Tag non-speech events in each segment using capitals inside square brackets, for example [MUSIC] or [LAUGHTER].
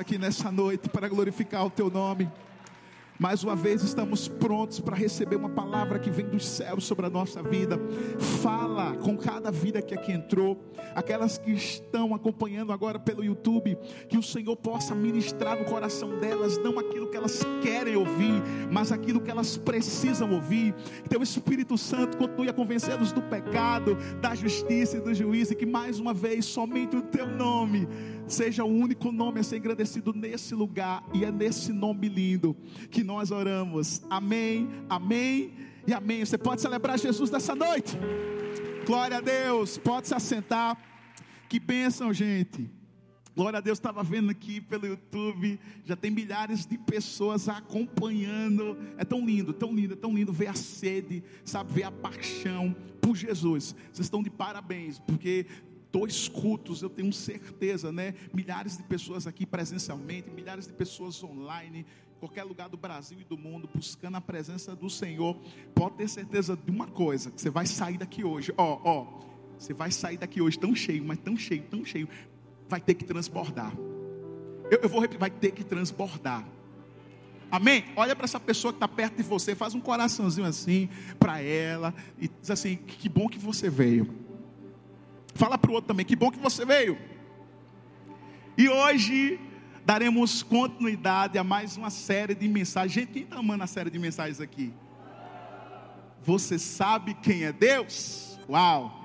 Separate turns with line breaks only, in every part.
aqui nessa noite para glorificar o teu nome. Mais uma vez estamos prontos para receber uma palavra que vem dos céus sobre a nossa vida. Fala com cada vida que aqui entrou, aquelas que estão acompanhando agora pelo YouTube, que o Senhor possa ministrar no coração delas, não aquilo que elas querem ouvir, mas aquilo que elas precisam ouvir. Que teu Espírito Santo continue a convencê-los do pecado, da justiça e do juízo, e que mais uma vez somente o teu nome seja o único nome a ser agradecido nesse lugar, e é nesse nome lindo que nós oramos. Amém, amém e amém. Você pode celebrar Jesus nessa noite. Glória a Deus. Pode se assentar. Que bênção, gente. Glória a Deus, estava vendo aqui pelo YouTube, já tem milhares de pessoas acompanhando. É tão lindo, tão lindo, tão lindo ver a sede, sabe, ver a paixão por Jesus. Vocês estão de parabéns, porque dois cultos, eu tenho certeza, né? Milhares de pessoas aqui presencialmente, milhares de pessoas online, qualquer lugar do Brasil e do mundo, buscando a presença do Senhor. Pode ter certeza de uma coisa: que você vai sair daqui hoje, ó, ó, você vai sair daqui hoje tão cheio, mas tão cheio, tão cheio, vai ter que transbordar. Eu, eu vou repetir, vai ter que transbordar. Amém? Olha para essa pessoa que está perto de você, faz um coraçãozinho assim para ela e diz assim: que bom que você veio. Fala para o outro também, que bom que você veio. E hoje daremos continuidade a mais uma série de mensagens. Gente, quem está amando a série de mensagens aqui? Você sabe quem é Deus? Uau!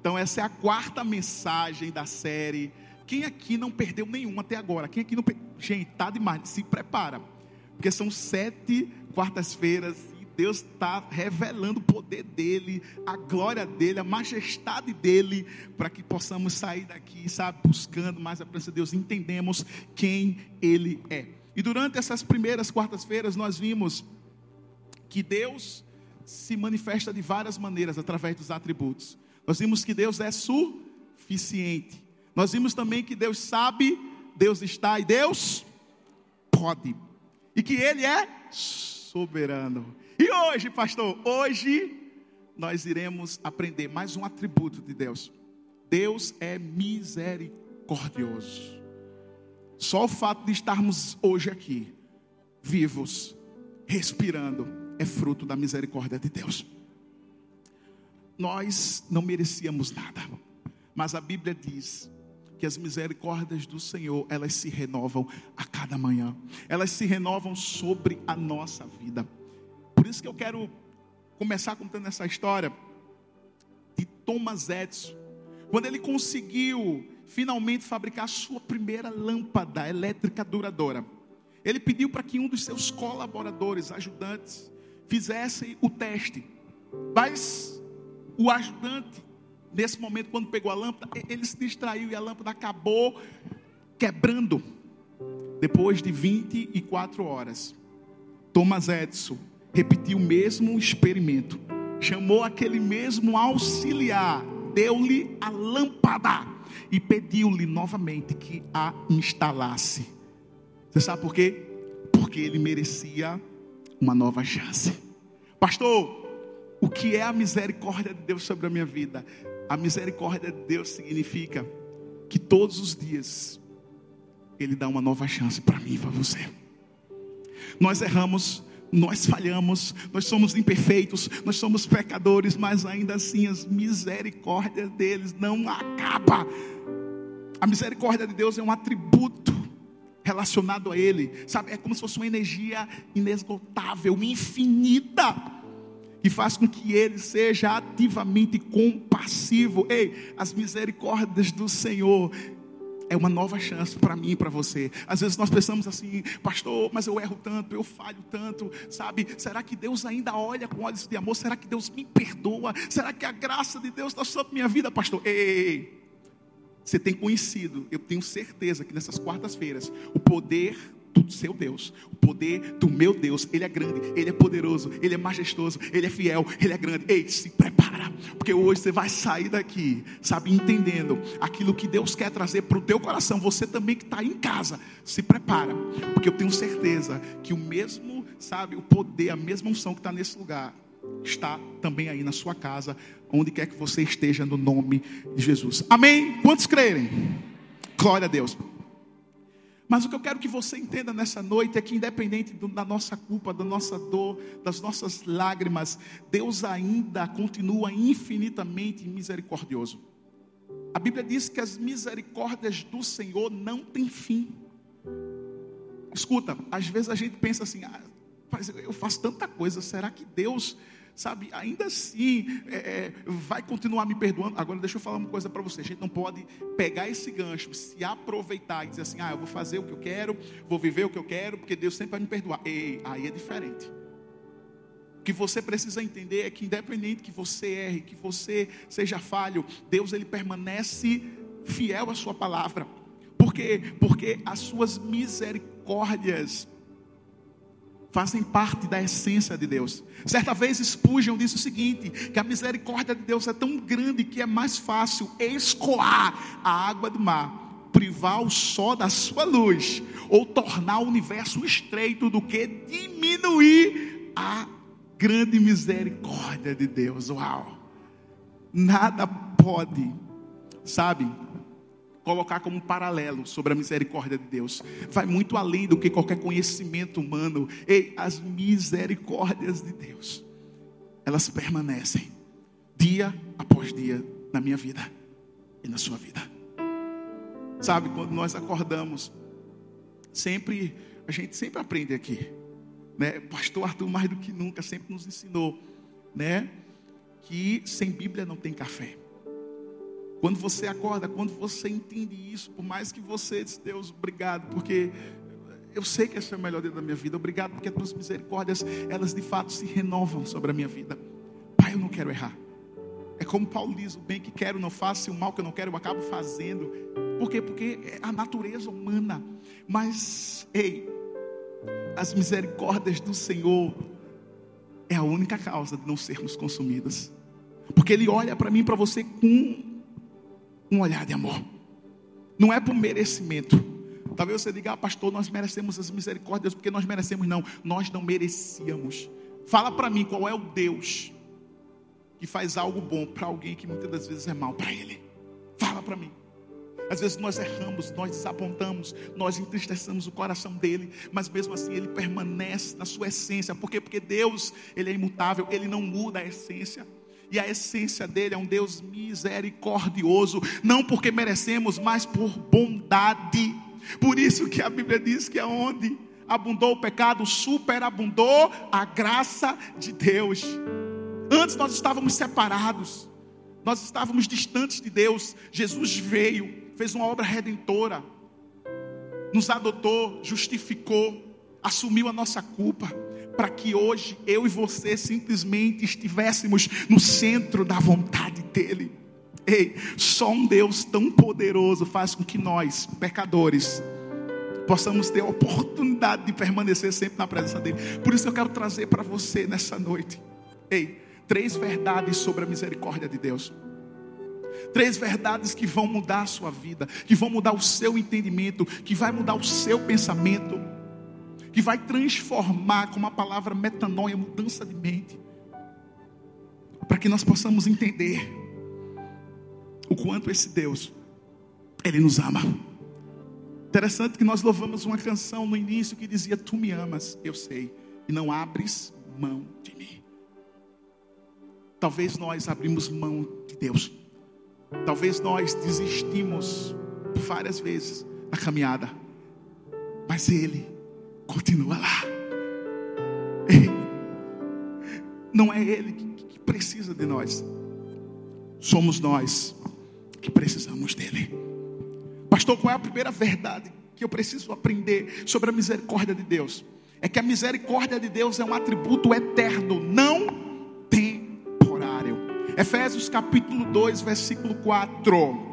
Então essa é a quarta mensagem da série. Quem aqui não perdeu nenhuma até agora? Quem aqui não? Gente, tá demais. Se prepara, porque são sete quartas-feiras Deus está revelando o poder dele, a glória dele, a majestade dele, para que possamos sair daqui, sabe, buscando mais a presença de Deus, entendemos quem ele é. E durante essas primeiras quartas-feiras nós vimos que Deus se manifesta de várias maneiras através dos atributos. Nós vimos que Deus é suficiente. Nós vimos também que Deus sabe, Deus está e Deus pode. E que Ele é soberano. E hoje, pastor, hoje nós iremos aprender mais um atributo de Deus. Deus é misericordioso. Só o fato de estarmos hoje aqui, vivos, respirando, é fruto da misericórdia de Deus. Nós não merecíamos nada, mas a Bíblia diz que as misericórdias do Senhor, elas se renovam a cada manhã. Elas se renovam sobre a nossa vida. Por isso que eu quero começar contando essa história de Thomas Edison. Quando ele conseguiu finalmente fabricar a sua primeira lâmpada elétrica duradoura. Ele pediu para que um dos seus colaboradores, ajudantes, fizesse o teste. Mas o ajudante, nesse momento, quando pegou a lâmpada, ele se distraiu e a lâmpada acabou quebrando. Depois de 24 horas, Thomas Edison repetiu o mesmo experimento. Chamou aquele mesmo auxiliar, deu-lhe a lâmpada e pediu-lhe novamente que a instalasse. Você sabe por quê? Porque ele merecia uma nova chance. Pastor, o que é a misericórdia de Deus sobre a minha vida? A misericórdia de Deus significa que todos os dias Ele dá uma nova chance para mim e para você. Nós erramos, nós falhamos, nós somos imperfeitos, nós somos pecadores, mas ainda assim as misericórdias deles não acaba. A misericórdia de Deus é um atributo relacionado a Ele, sabe? É como se fosse uma energia inesgotável, infinita, que faz com que Ele seja ativamente compassivo. Ei, as misericórdias do Senhor é uma nova chance para mim e para você. Às vezes nós pensamos assim, pastor, mas eu erro tanto, eu falho tanto, sabe? Será que Deus ainda olha com olhos de amor? Será que Deus me perdoa? Será que a graça de Deus está sobre minha vida, pastor? Ei, ei, ei. Você tem conhecido, eu tenho certeza que nessas quartas-feiras, o poder do seu Deus, o poder do meu Deus, Ele é grande, Ele é poderoso, Ele é majestoso, Ele é fiel, Ele é grande. Ei, se prepara, porque hoje você vai sair daqui, sabe, entendendo aquilo que Deus quer trazer para o teu coração. Você também que está em casa, se prepara, porque eu tenho certeza que o mesmo, sabe, o poder, a mesma unção que está nesse lugar, está também aí na sua casa, onde quer que você esteja, no nome de Jesus. Amém? Quantos crerem? Glória a Deus. Mas o que eu quero que você entenda nessa noite é que, independente do, da nossa culpa, da nossa dor, das nossas lágrimas, Deus ainda continua infinitamente misericordioso. A Bíblia diz que as misericórdias do Senhor não têm fim. Escuta, às vezes a gente pensa assim, ah, eu faço tanta coisa, será que Deus sabe, ainda assim é, é, vai continuar me perdoando. Agora, deixa eu falar uma coisa para você: a gente não pode pegar esse gancho, se aproveitar e dizer assim, ah, eu vou fazer o que eu quero, vou viver o que eu quero, porque Deus sempre vai me perdoar. Ei, aí é diferente. O que você precisa entender é que, independente que você erre, que você seja falho, Deus ele permanece fiel à sua palavra. Por quê? Porque as suas misericórdias fazem parte da essência de Deus. Certa vez Spurgeon disse o seguinte: que a misericórdia de Deus é tão grande que é mais fácil escoar a água do mar, privar o sol da sua luz, ou tornar o universo estreito do que diminuir a grande misericórdia de Deus. Uau! Nada pode, sabe, colocar como paralelo sobre a misericórdia de Deus. Vai muito além do que qualquer conhecimento humano. Ei, as misericórdias de Deus, elas permanecem dia após dia na minha vida e na sua vida. Sabe, quando nós acordamos, sempre, a gente sempre aprende aqui, né? Pastor Arthur, mais do que nunca, sempre nos ensinou, né? Que sem Bíblia não tem café. Quando você acorda, quando você entende isso, por mais que você diz, Deus, obrigado, porque eu sei que esse é o melhor dia da minha vida. Obrigado porque as tuas misericórdias, elas de fato se renovam sobre a minha vida. Pai, eu não quero errar. É como Paulo diz: o bem que quero não faço, e o mal que eu não quero eu acabo fazendo. Por quê? Porque é a natureza humana. Mas, ei, as misericórdias do Senhor é a única causa de não sermos consumidas. Porque Ele olha para mim e para você com um olhar de amor. Não é por merecimento. Talvez você diga, ah, pastor, nós merecemos as misericórdias porque nós merecemos. Não, nós não merecíamos. Fala para mim qual é o Deus que faz algo bom para alguém que muitas das vezes é mal para ele. Fala para mim. Às vezes nós erramos, nós desapontamos, nós entristecemos o coração dele, mas mesmo assim ele permanece na sua essência. Por quê? Porque Deus, ele é imutável, ele não muda a essência. E a essência dele é um Deus misericordioso, não porque merecemos, mas por bondade. Por isso que a Bíblia diz que aonde abundou o pecado, superabundou a graça de Deus. Antes nós estávamos separados, nós estávamos distantes de Deus. Jesus veio, fez uma obra redentora, nos adotou, justificou, assumiu a nossa culpa para que hoje eu e você simplesmente estivéssemos no centro da vontade dEle. Ei, só um Deus tão poderoso faz com que nós, pecadores, possamos ter a oportunidade de permanecer sempre na presença dEle. Por isso eu quero trazer para você nessa noite, ei, três verdades sobre a misericórdia de Deus. Três verdades que vão mudar a sua vida, que vão mudar o seu entendimento, que vai mudar o seu pensamento que vai transformar com uma palavra metanoia, mudança de mente, para que nós possamos entender o quanto esse Deus, Ele nos ama. Interessante que nós louvamos uma canção no início que dizia: Tu me amas, eu sei, e não abres mão de mim. Talvez nós abrimos mão de Deus, talvez nós desistimos várias vezes na caminhada, mas Ele continua lá. Não é Ele que precisa de nós, somos nós que precisamos dEle. Pastor, qual é a primeira verdade que eu preciso aprender sobre a misericórdia de Deus? É que a misericórdia de Deus é um atributo eterno, não temporário. Efésios capítulo 2, versículo 4.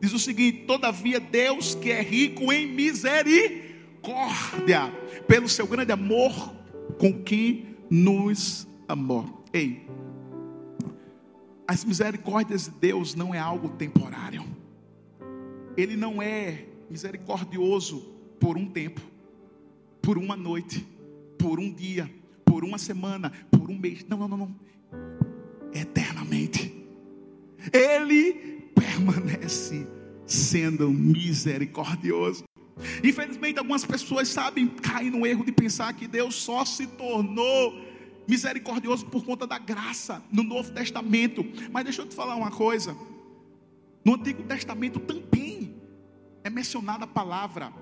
Diz o seguinte: Todavia, Deus que é rico em misericórdia misericórdia, pelo seu grande amor com que nos amou. Ei, as misericórdias de Deus não é algo temporário. Ele não é misericordioso por um tempo, por uma noite, por um dia, por uma semana, por um mês. Não, não, não, não. Eternamente. Ele permanece sendo misericordioso. Infelizmente, algumas pessoas sabem cair no erro de pensar que Deus só se tornou misericordioso por conta da graça no Novo Testamento. Mas deixa eu te falar uma coisa: no Antigo Testamento também é mencionada a palavra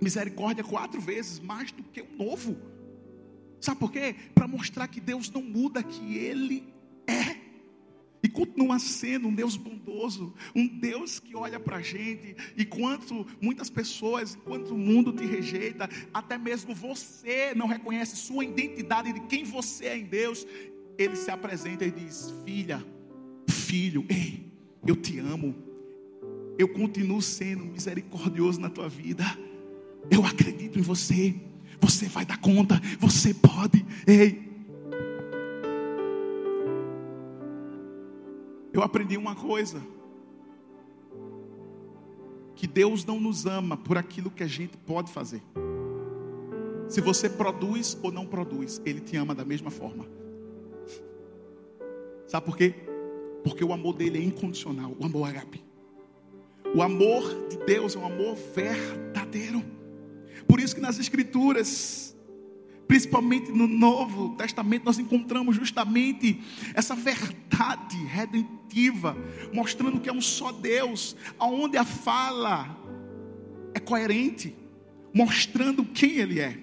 misericórdia quatro vezes mais do que o Novo. Sabe por quê? Para mostrar que Deus não muda, que Ele. E continua sendo um Deus bondoso, um Deus que olha para a gente. Enquanto muitas pessoas, enquanto o mundo te rejeita, até mesmo você não reconhece sua identidade de quem você é em Deus, Ele se apresenta e diz: Filha, filho, ei, eu te amo. Eu continuo sendo misericordioso na tua vida. Eu acredito em você. Você vai dar conta. Você pode. Ei, Eu aprendi uma coisa: que Deus não nos ama por aquilo que a gente pode fazer. Se você produz ou não produz, Ele te ama da mesma forma. Sabe por quê? Porque o amor dele é incondicional, o amor ágape. O amor de Deus é um amor verdadeiro. Por isso que nas Escrituras, principalmente no Novo Testamento, nós encontramos justamente essa verdade redentiva, mostrando que é um só Deus, aonde a fala é coerente, mostrando quem Ele é.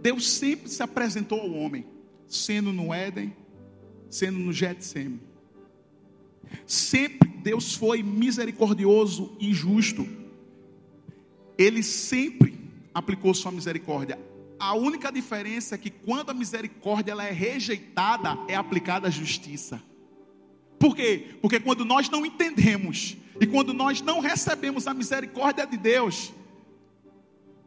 Deus sempre se apresentou ao homem, sendo no Éden, sendo no Getsemane. Sempre Deus foi misericordioso e justo. Ele sempre aplicou sua misericórdia a única diferença é que quando a misericórdia ela é rejeitada, é aplicada a justiça. Por quê? Porque quando nós não entendemos e quando nós não recebemos a misericórdia de Deus,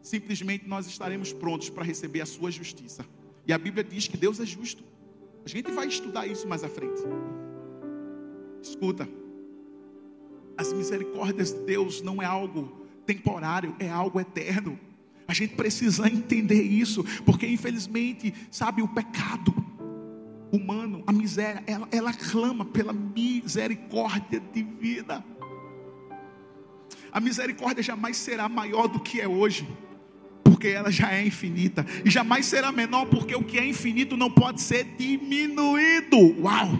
simplesmente nós estaremos prontos para receber a sua justiça. E a Bíblia diz que Deus é justo. A gente vai estudar isso mais à frente. Escuta, as misericórdias de Deus não é algo temporário, é algo eterno. A gente precisa entender isso, porque infelizmente, sabe, o pecado humano, a miséria, ela, ela clama pela misericórdia divina. A misericórdia jamais será maior do que é hoje, porque ela já é infinita, e jamais será menor, porque o que é infinito não pode ser diminuído. Uau!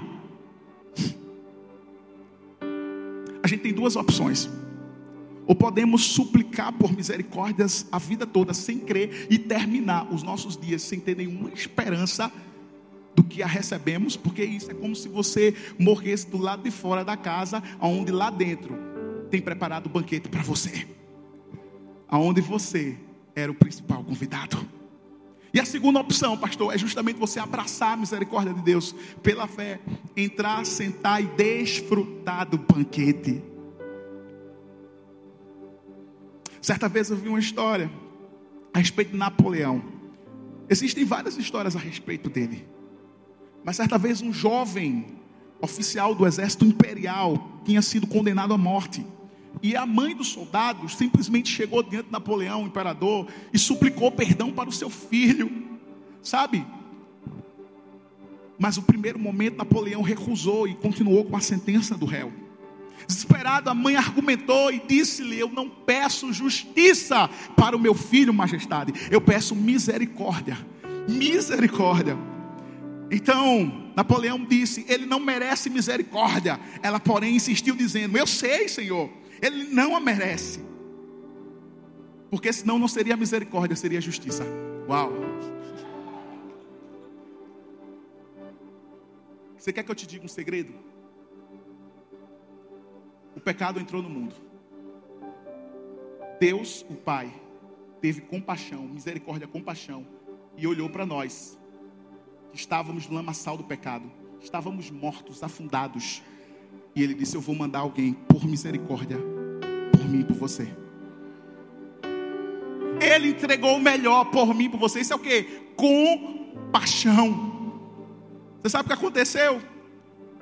A gente tem duas opções ou podemos suplicar por misericórdias a vida toda sem crer e terminar os nossos dias sem ter nenhuma esperança do que a recebemos, porque isso é como se você morresse do lado de fora da casa, aonde lá dentro tem preparado o banquete para você. Aonde você era o principal convidado. E a segunda opção, pastor, é justamente você abraçar a misericórdia de Deus pela fé, entrar, sentar e desfrutar do banquete. Certa vez eu vi uma história a respeito de Napoleão. Existem várias histórias a respeito dele. Mas certa vez um jovem oficial do exército imperial tinha sido condenado à morte. E a mãe dos soldados simplesmente chegou diante de Napoleão, o imperador, e suplicou perdão para o seu filho. Sabe? Mas no primeiro momento Napoleão recusou e continuou com a sentença do réu. Desesperado, a mãe argumentou e disse-lhe: Eu não peço justiça para o meu filho, majestade, eu peço misericórdia. Misericórdia. Então, Napoleão disse: Ele não merece misericórdia. Ela, porém, insistiu, dizendo: Eu sei, Senhor, ele não a merece. Porque senão não seria misericórdia, seria justiça. Uau. Você quer que eu te diga um segredo? o pecado entrou no mundo. Deus, o Pai, teve compaixão, misericórdia, compaixão, e olhou para nós, estávamos no lamaçal do pecado, estávamos mortos, afundados, e Ele disse: Eu vou mandar alguém por misericórdia, por mim e por você. Ele entregou o melhor por mim e por você. Isso é o que? Compaixão. Você sabe o que aconteceu?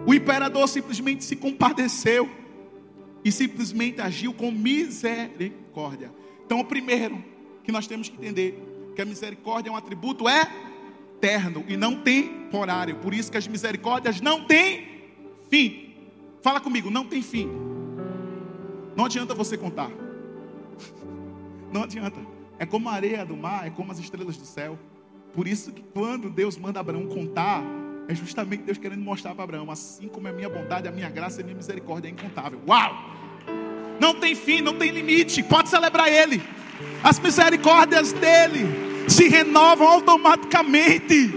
O imperador simplesmente se compadeceu e simplesmente agiu com misericórdia. Então, o primeiro que nós temos que entender que a misericórdia é um atributo eterno e não temporário. Por isso que as misericórdias não têm fim. Fala comigo, não tem fim. Não adianta você contar. [LAUGHS] Não adianta. É como a areia do mar, é como as estrelas do céu. Por isso que quando Deus manda Abraão contar, é justamente Deus querendo mostrar para Abraão, assim como a minha bondade, a minha graça e a minha misericórdia é incontável. Uau! Não tem fim, não tem limite. Pode celebrar Ele. As misericórdias dele se renovam automaticamente.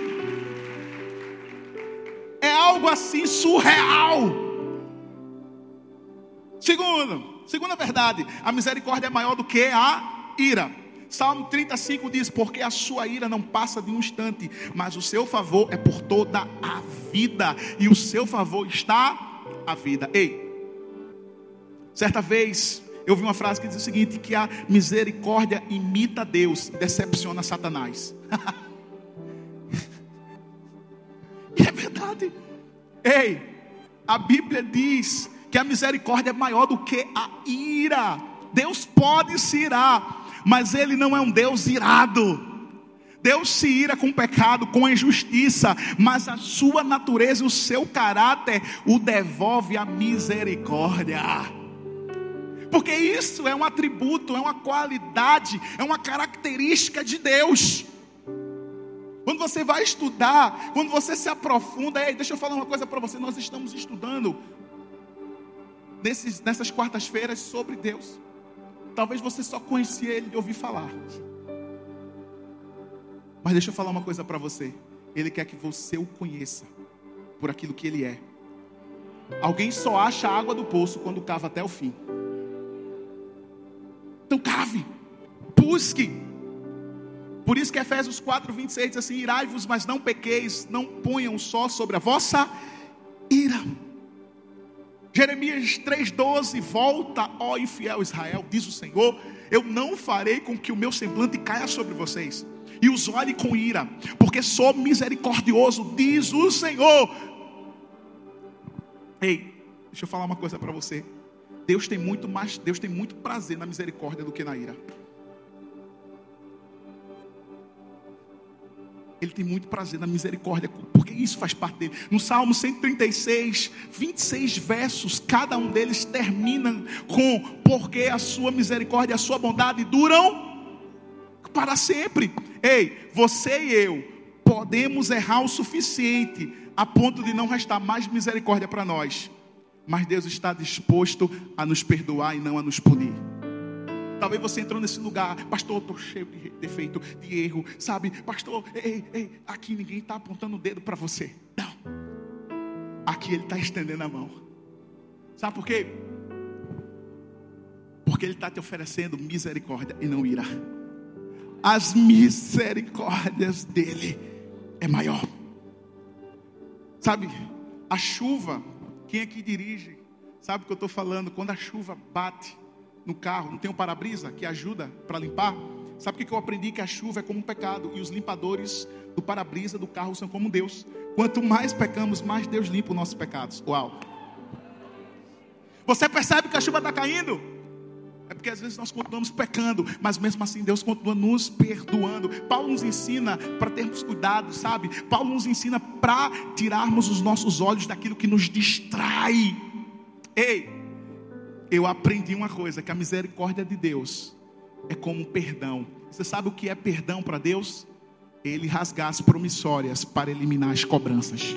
É algo assim surreal. Segundo, segunda verdade, a misericórdia é maior do que a ira. Salmo 35 diz: Porque a sua ira não passa de um instante, mas o seu favor é por toda a vida, e o seu favor está a vida. Ei, certa vez eu vi uma frase que diz o seguinte: que a misericórdia imita Deus, decepciona Satanás. [LAUGHS] é verdade. Ei, a Bíblia diz que a misericórdia é maior do que a ira. Deus pode se irar, mas Ele não é um Deus irado. Deus se ira com pecado, com injustiça, mas a sua natureza, o seu caráter, o devolve a misericórdia porque isso é um atributo, é uma qualidade, é uma característica de Deus. Quando você vai estudar, quando você se aprofunda, ei, deixa eu falar uma coisa para você, nós estamos estudando nesses, nessas quartas-feiras sobre Deus. Talvez você só conhecia Ele de ouvir falar. Mas deixa eu falar uma coisa para você. Ele quer que você o conheça por aquilo que Ele é. Alguém só acha a água do poço quando cava até o fim. Então cave, busque. Por isso que Efésios 4, 26 diz assim: Irai-vos, mas não pequeis, não ponham só sobre a vossa ira. Jeremias 3,12: Volta, ó infiel Israel, diz o Senhor: Eu não farei com que o meu semblante caia sobre vocês, e os olhe com ira, porque sou misericordioso, diz o Senhor. Ei, deixa eu falar uma coisa para você. Deus tem muito mais, Deus tem muito prazer na misericórdia do que na ira. Ele tem muito prazer na misericórdia, porque isso faz parte dele. No Salmo 136, 26 versos, cada um deles termina com: Porque a sua misericórdia e a sua bondade duram para sempre. Ei, você e eu podemos errar o suficiente a ponto de não restar mais misericórdia para nós mas Deus está disposto a nos perdoar e não a nos punir. Talvez você entrou nesse lugar, pastor, estou cheio de defeito, de erro, sabe? Pastor, ei, ei, aqui ninguém está apontando o dedo para você. Não. Aqui Ele está estendendo a mão. Sabe por quê? Porque Ele está te oferecendo misericórdia e não ira. As misericórdias dele é maior. Sabe, a chuva quem aqui dirige sabe o que eu estou falando? Quando a chuva bate no carro, não tem um para-brisa que ajuda para limpar? Sabe o que eu aprendi? Que a chuva é como um pecado e os limpadores do para-brisa do carro são como Deus. Quanto mais pecamos, mais Deus limpa os nossos pecados. Uau! Você percebe que a chuva está caindo? É porque às vezes nós continuamos pecando, mas mesmo assim Deus continua nos perdoando. Paulo nos ensina para termos cuidado, sabe? Paulo nos ensina para tirarmos os nossos olhos daquilo que nos distrai. Ei, eu aprendi uma coisa: que a misericórdia de Deus é como um perdão. Você sabe o que é perdão para Deus? Ele rasgar as promissórias para eliminar as cobranças.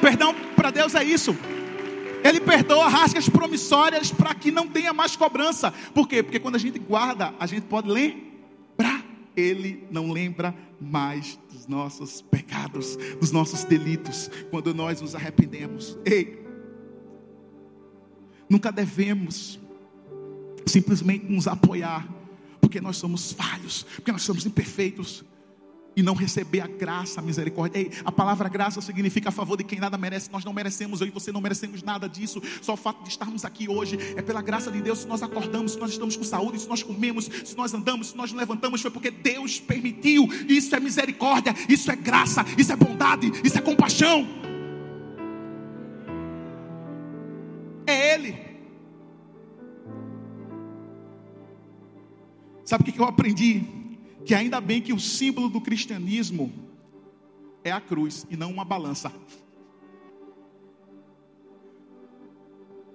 Perdão para Deus é isso. Ele perdoa, rasga as promissórias para que não tenha mais cobrança. Por quê? Porque quando a gente guarda, a gente pode lembrar. Ele não lembra mais dos nossos pecados, dos nossos delitos, quando nós nos arrependemos. Ei, nunca devemos simplesmente nos apoiar, porque nós somos falhos, porque nós somos imperfeitos e não receber a graça, a misericórdia. Ei, a palavra graça significa a favor de quem nada merece. Nós não merecemos, eu e você não merecemos nada disso. Só o fato de estarmos aqui hoje é pela graça de Deus. Se nós acordamos, se nós estamos com saúde, se nós comemos, se nós andamos, se nós levantamos, foi porque Deus permitiu. Isso é misericórdia, isso é graça, isso é bondade, isso é compaixão. É Ele. Sabe o que eu aprendi? Que ainda bem que o símbolo do cristianismo é a cruz e não uma balança.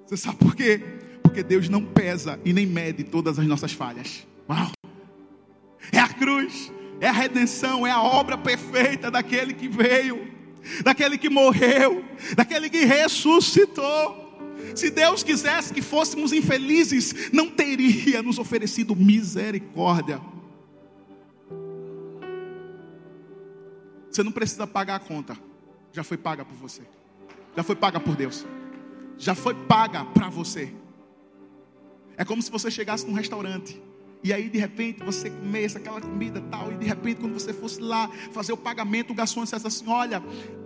Você sabe por quê? Porque Deus não pesa e nem mede todas as nossas falhas. Uau! É a cruz, é a redenção, é a obra perfeita daquele que veio, daquele que morreu, daquele que ressuscitou. Se Deus quisesse que fôssemos infelizes, não teria nos oferecido misericórdia. Você não precisa pagar a conta, já foi paga por você, já foi paga por Deus, já foi paga para você. É como se você chegasse num restaurante e aí de repente você comesse aquela comida tal e de repente quando você fosse lá fazer o pagamento, o garçom dissesse assim: "Olha,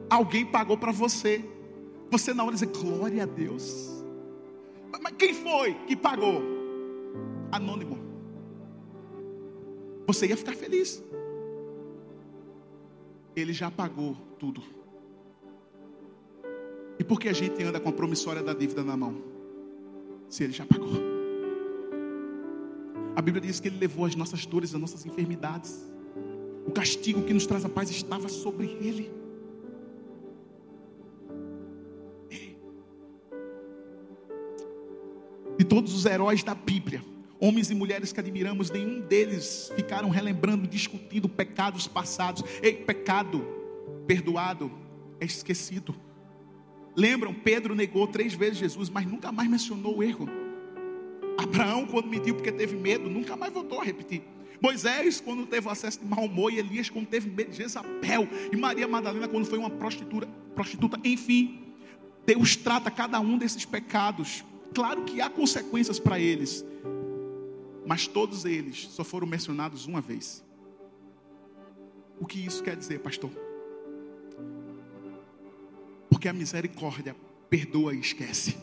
alguém pagou para você". Você na hora dizer glória a Deus. Mas quem foi que pagou? Anônimo. Você ia ficar feliz ele já pagou tudo. E por que a gente anda com a promissória da dívida na mão? Se ele já pagou. A Bíblia diz que ele levou as nossas dores, as nossas enfermidades. O castigo que nos traz a paz estava sobre ele. De todos os heróis da Bíblia, Homens e mulheres que admiramos, nenhum deles ficaram relembrando, discutindo pecados passados. Ei, pecado perdoado é esquecido. Lembram? Pedro negou três vezes Jesus, mas nunca mais mencionou o erro. Abraão, quando mentiu porque teve medo, nunca mais voltou a repetir. Moisés, quando teve acesso de mau humor, e Elias, quando teve medo de Jezabel, e Maria Madalena, quando foi uma prostituta, prostituta. Enfim, Deus trata cada um desses pecados. Claro que há consequências para eles, mas todos eles só foram mencionados uma vez. O que isso quer dizer, pastor? Porque a misericórdia perdoa e esquece.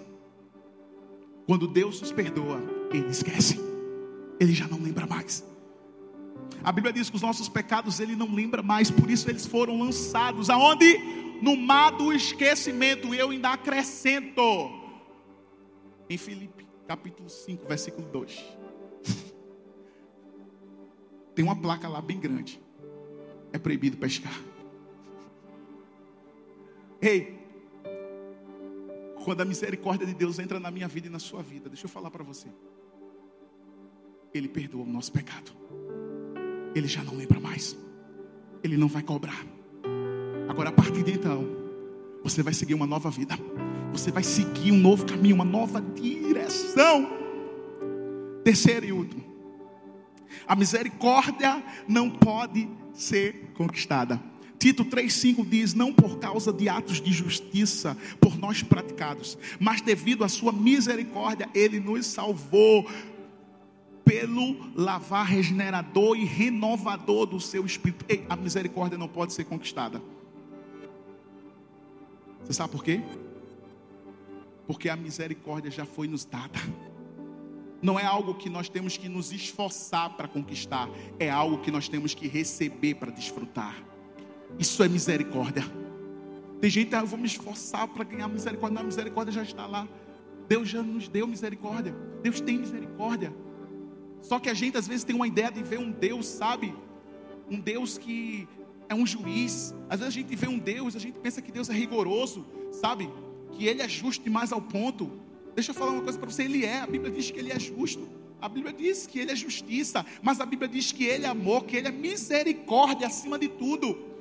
Quando Deus nos perdoa, Ele esquece. Ele já não lembra mais. A Bíblia diz que os nossos pecados Ele não lembra mais, por isso eles foram lançados aonde? No mar do esquecimento. Eu ainda acrescento. Em Filipe, capítulo 5, versículo 2. Tem uma placa lá bem grande. É proibido pescar. Ei, quando a misericórdia de Deus entra na minha vida e na sua vida, deixa eu falar para você. Ele perdoa o nosso pecado. Ele já não lembra mais. Ele não vai cobrar. Agora, a partir de então, você vai seguir uma nova vida. Você vai seguir um novo caminho, uma nova direção. Terceiro e último. A misericórdia não pode ser conquistada. Tito 3,5 diz: Não por causa de atos de justiça por nós praticados, mas devido à Sua misericórdia, Ele nos salvou pelo lavar regenerador e renovador do seu espírito. Ei, a misericórdia não pode ser conquistada. Você sabe por quê? Porque a misericórdia já foi nos dada não é algo que nós temos que nos esforçar para conquistar, é algo que nós temos que receber para desfrutar. Isso é misericórdia. Tem gente, ah, eu vou me esforçar para ganhar misericórdia. Não, a misericórdia já está lá. Deus já nos deu misericórdia. Deus tem misericórdia. Só que a gente às vezes tem uma ideia de ver um Deus, sabe? Um Deus que é um juiz. Às vezes a gente vê um Deus, a gente pensa que Deus é rigoroso, sabe? Que ele é justo demais ao ponto. Deixa eu falar uma coisa para você: Ele é, a Bíblia diz que Ele é justo. A Bíblia diz que Ele é justiça, mas a Bíblia diz que Ele é amor, que Ele é misericórdia acima de tudo.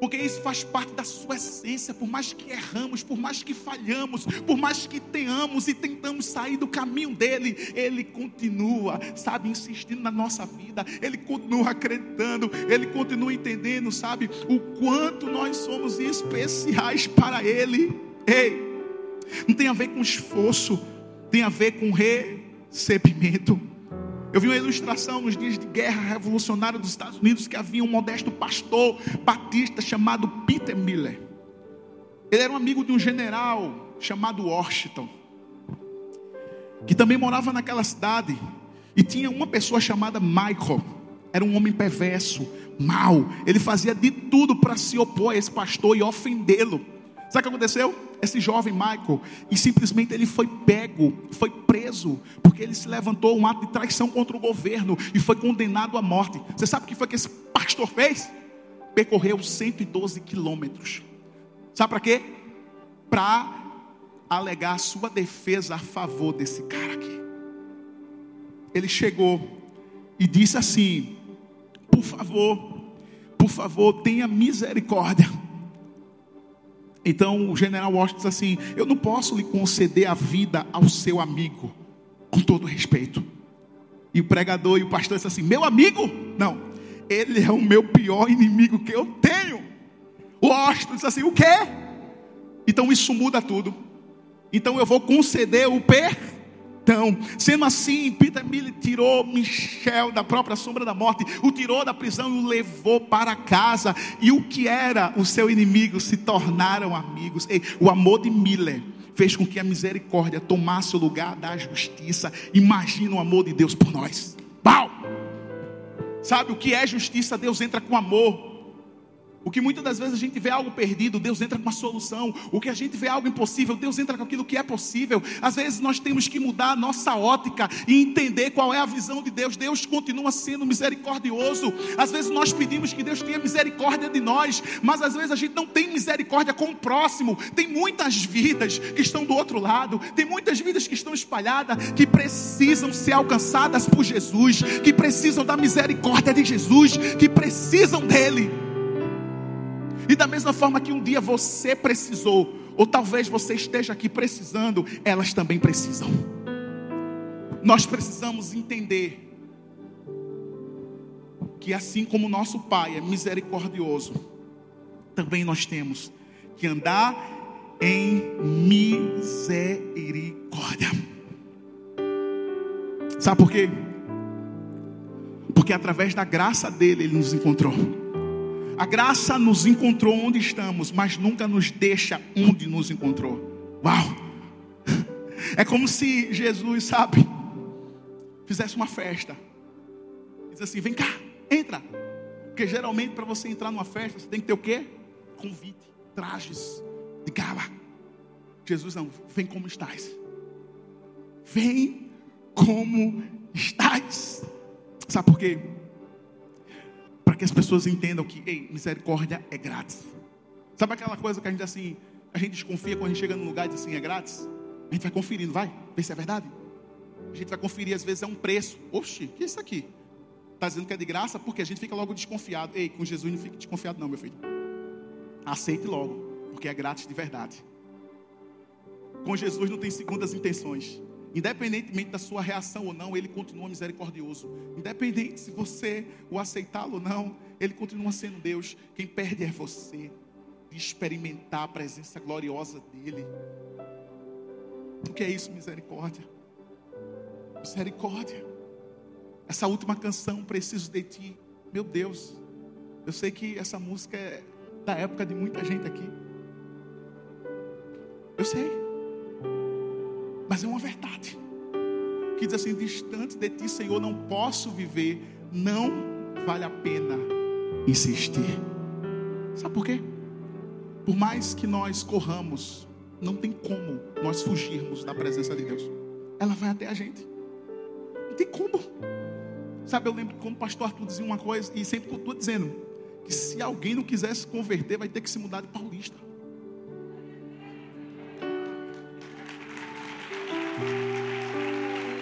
Porque isso faz parte da sua essência, por mais que erramos, por mais que falhamos, por mais que tenhamos e tentamos sair do caminho dele, ele continua, sabe, insistindo na nossa vida, ele continua acreditando, ele continua entendendo, sabe, o quanto nós somos especiais para ele. Ei, não tem a ver com esforço, tem a ver com recebimento. Eu vi uma ilustração nos dias de guerra revolucionária dos Estados Unidos que havia um modesto pastor batista chamado Peter Miller. Ele era um amigo de um general chamado Washington, que também morava naquela cidade. E tinha uma pessoa chamada Michael. Era um homem perverso, mau. Ele fazia de tudo para se opor a esse pastor e ofendê-lo. Sabe o que aconteceu? Esse jovem Michael, e simplesmente ele foi pego, foi preso, porque ele se levantou um ato de traição contra o governo e foi condenado à morte. Você sabe o que foi que esse pastor fez? Percorreu 112 quilômetros. Sabe para quê? Para alegar sua defesa a favor desse cara aqui. Ele chegou e disse assim: Por favor, por favor, tenha misericórdia. Então o general Washington disse assim: Eu não posso lhe conceder a vida ao seu amigo, com todo respeito. E o pregador e o pastor disse assim: Meu amigo? Não, ele é o meu pior inimigo que eu tenho. O Washington disse assim: O quê? Então isso muda tudo. Então eu vou conceder o perdão. Sendo assim, Peter Mille tirou Michel da própria sombra da morte, o tirou da prisão e o levou para casa. E o que era o seu inimigo se tornaram amigos. Ei, o amor de Miller fez com que a misericórdia tomasse o lugar da justiça. Imagina o amor de Deus por nós. Pau! Sabe o que é justiça? Deus entra com amor. O que muitas das vezes a gente vê algo perdido, Deus entra com uma solução. O que a gente vê algo impossível, Deus entra com aquilo que é possível. Às vezes nós temos que mudar a nossa ótica e entender qual é a visão de Deus. Deus continua sendo misericordioso. Às vezes nós pedimos que Deus tenha misericórdia de nós, mas às vezes a gente não tem misericórdia com o próximo. Tem muitas vidas que estão do outro lado, tem muitas vidas que estão espalhadas, que precisam ser alcançadas por Jesus, que precisam da misericórdia de Jesus, que precisam dele. E da mesma forma que um dia você precisou, ou talvez você esteja aqui precisando, elas também precisam. Nós precisamos entender que assim como nosso Pai é misericordioso, também nós temos que andar em misericórdia. Sabe por quê? Porque através da graça dele ele nos encontrou. A graça nos encontrou onde estamos, mas nunca nos deixa onde nos encontrou. Uau! É como se Jesus, sabe, fizesse uma festa. Diz assim: vem cá, entra. Porque geralmente para você entrar numa festa, você tem que ter o quê? Convite, trajes de gala. Jesus não, vem como estás. Vem como estás. Sabe por quê? Que as pessoas entendam que, ei, misericórdia é grátis. Sabe aquela coisa que a gente assim, a gente desconfia quando a gente chega num lugar e diz assim, é grátis? A gente vai conferindo, vai, ver se é verdade. A gente vai conferir, às vezes é um preço. Oxi, que é isso aqui? Está dizendo que é de graça? Porque a gente fica logo desconfiado. Ei, com Jesus não fique desconfiado, não, meu filho. Aceite logo, porque é grátis de verdade. Com Jesus não tem segundas intenções. Independentemente da sua reação ou não, ele continua misericordioso. Independente se você o aceitá-lo ou não, ele continua sendo Deus. Quem perde é você de experimentar a presença gloriosa dele. O que é isso, misericórdia? Misericórdia. Essa última canção, Preciso de Ti. Meu Deus, eu sei que essa música é da época de muita gente aqui. Eu sei. Mas é uma verdade. Que diz assim: distante de ti, Senhor, não posso viver. Não vale a pena insistir. Sabe por quê? Por mais que nós corramos, não tem como nós fugirmos da presença de Deus. Ela vai até a gente. Não tem como. Sabe, eu lembro como o pastor Arthur dizia uma coisa, e sempre estou dizendo, que se alguém não quiser se converter, vai ter que se mudar de paulista.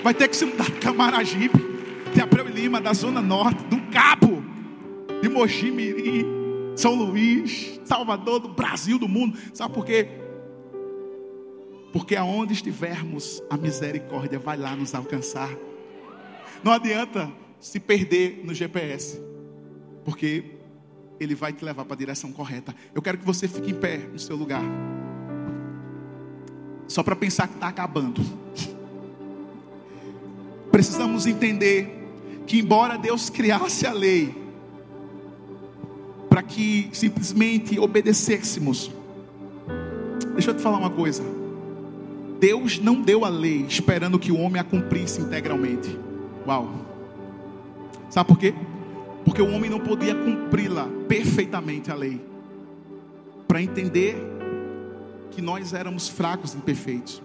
Vai ter que se mudar de Camaragibe, de Abreu e Lima, da Zona Norte, do Cabo, de Mogi Mirim, São Luís, Salvador, do Brasil, do mundo. Sabe por quê? Porque aonde estivermos, a misericórdia vai lá nos alcançar. Não adianta se perder no GPS, porque ele vai te levar para a direção correta. Eu quero que você fique em pé no seu lugar. Só para pensar que está acabando precisamos entender que, embora Deus criasse a lei, para que simplesmente obedecêssemos, deixa eu te falar uma coisa: Deus não deu a lei esperando que o homem a cumprisse integralmente. Uau! Sabe por quê? Porque o homem não podia cumpri-la perfeitamente a lei, para entender que nós éramos fracos e imperfeitos.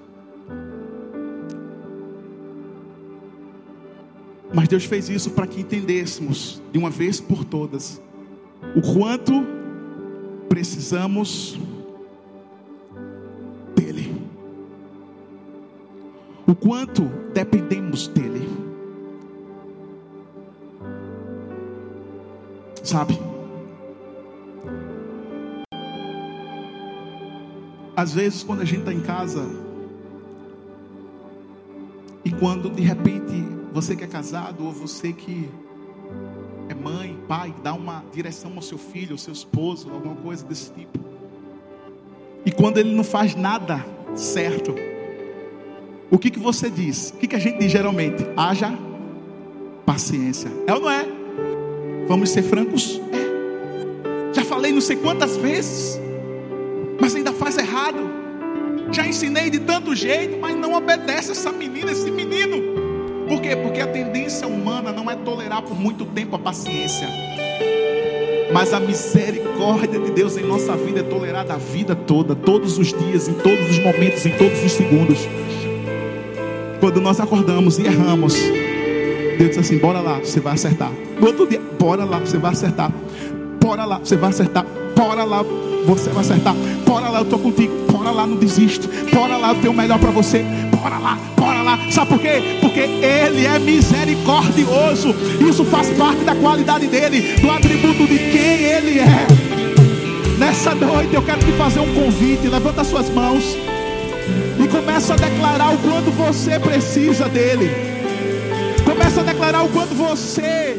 Mas Deus fez isso para que entendêssemos de uma vez por todas o quanto precisamos dele. quanto dependemos dEle. Sabe? Às vezes, quando a gente está em casa, e quando de repente você que é casado, ou você que é mãe, pai, dá uma direção ao seu filho, ao seu esposo, alguma coisa desse tipo. E quando ele não faz nada certo, o que, que você diz? O que, que a gente diz geralmente? Haja paciência. É ou não é? Vamos ser francos? É. Já falei não sei quantas vezes, mas ainda faz errado. Já ensinei de tanto jeito, mas não obedece essa menina, esse menino. Por quê? Porque a tendência humana não é tolerar por muito tempo a paciência. Mas a misericórdia de Deus em nossa vida é tolerada a vida toda, todos os dias, em todos os momentos, em todos os segundos. Quando nós acordamos e erramos, Deus diz assim: bora lá, você vai acertar. No outro dia, bora lá, você vai acertar. Bora lá, você vai acertar. Bora lá, você vai acertar. Bora lá, eu estou contigo. Bora lá, não desisto. Bora lá, eu tenho o melhor para você. Bora lá, bora lá. Sabe por quê? Porque Ele é misericordioso. Isso faz parte da qualidade dele, do atributo de quem Ele é. Nessa noite eu quero te fazer um convite. Levanta suas mãos e começa a declarar o quanto você precisa dele. Começa a declarar o quanto você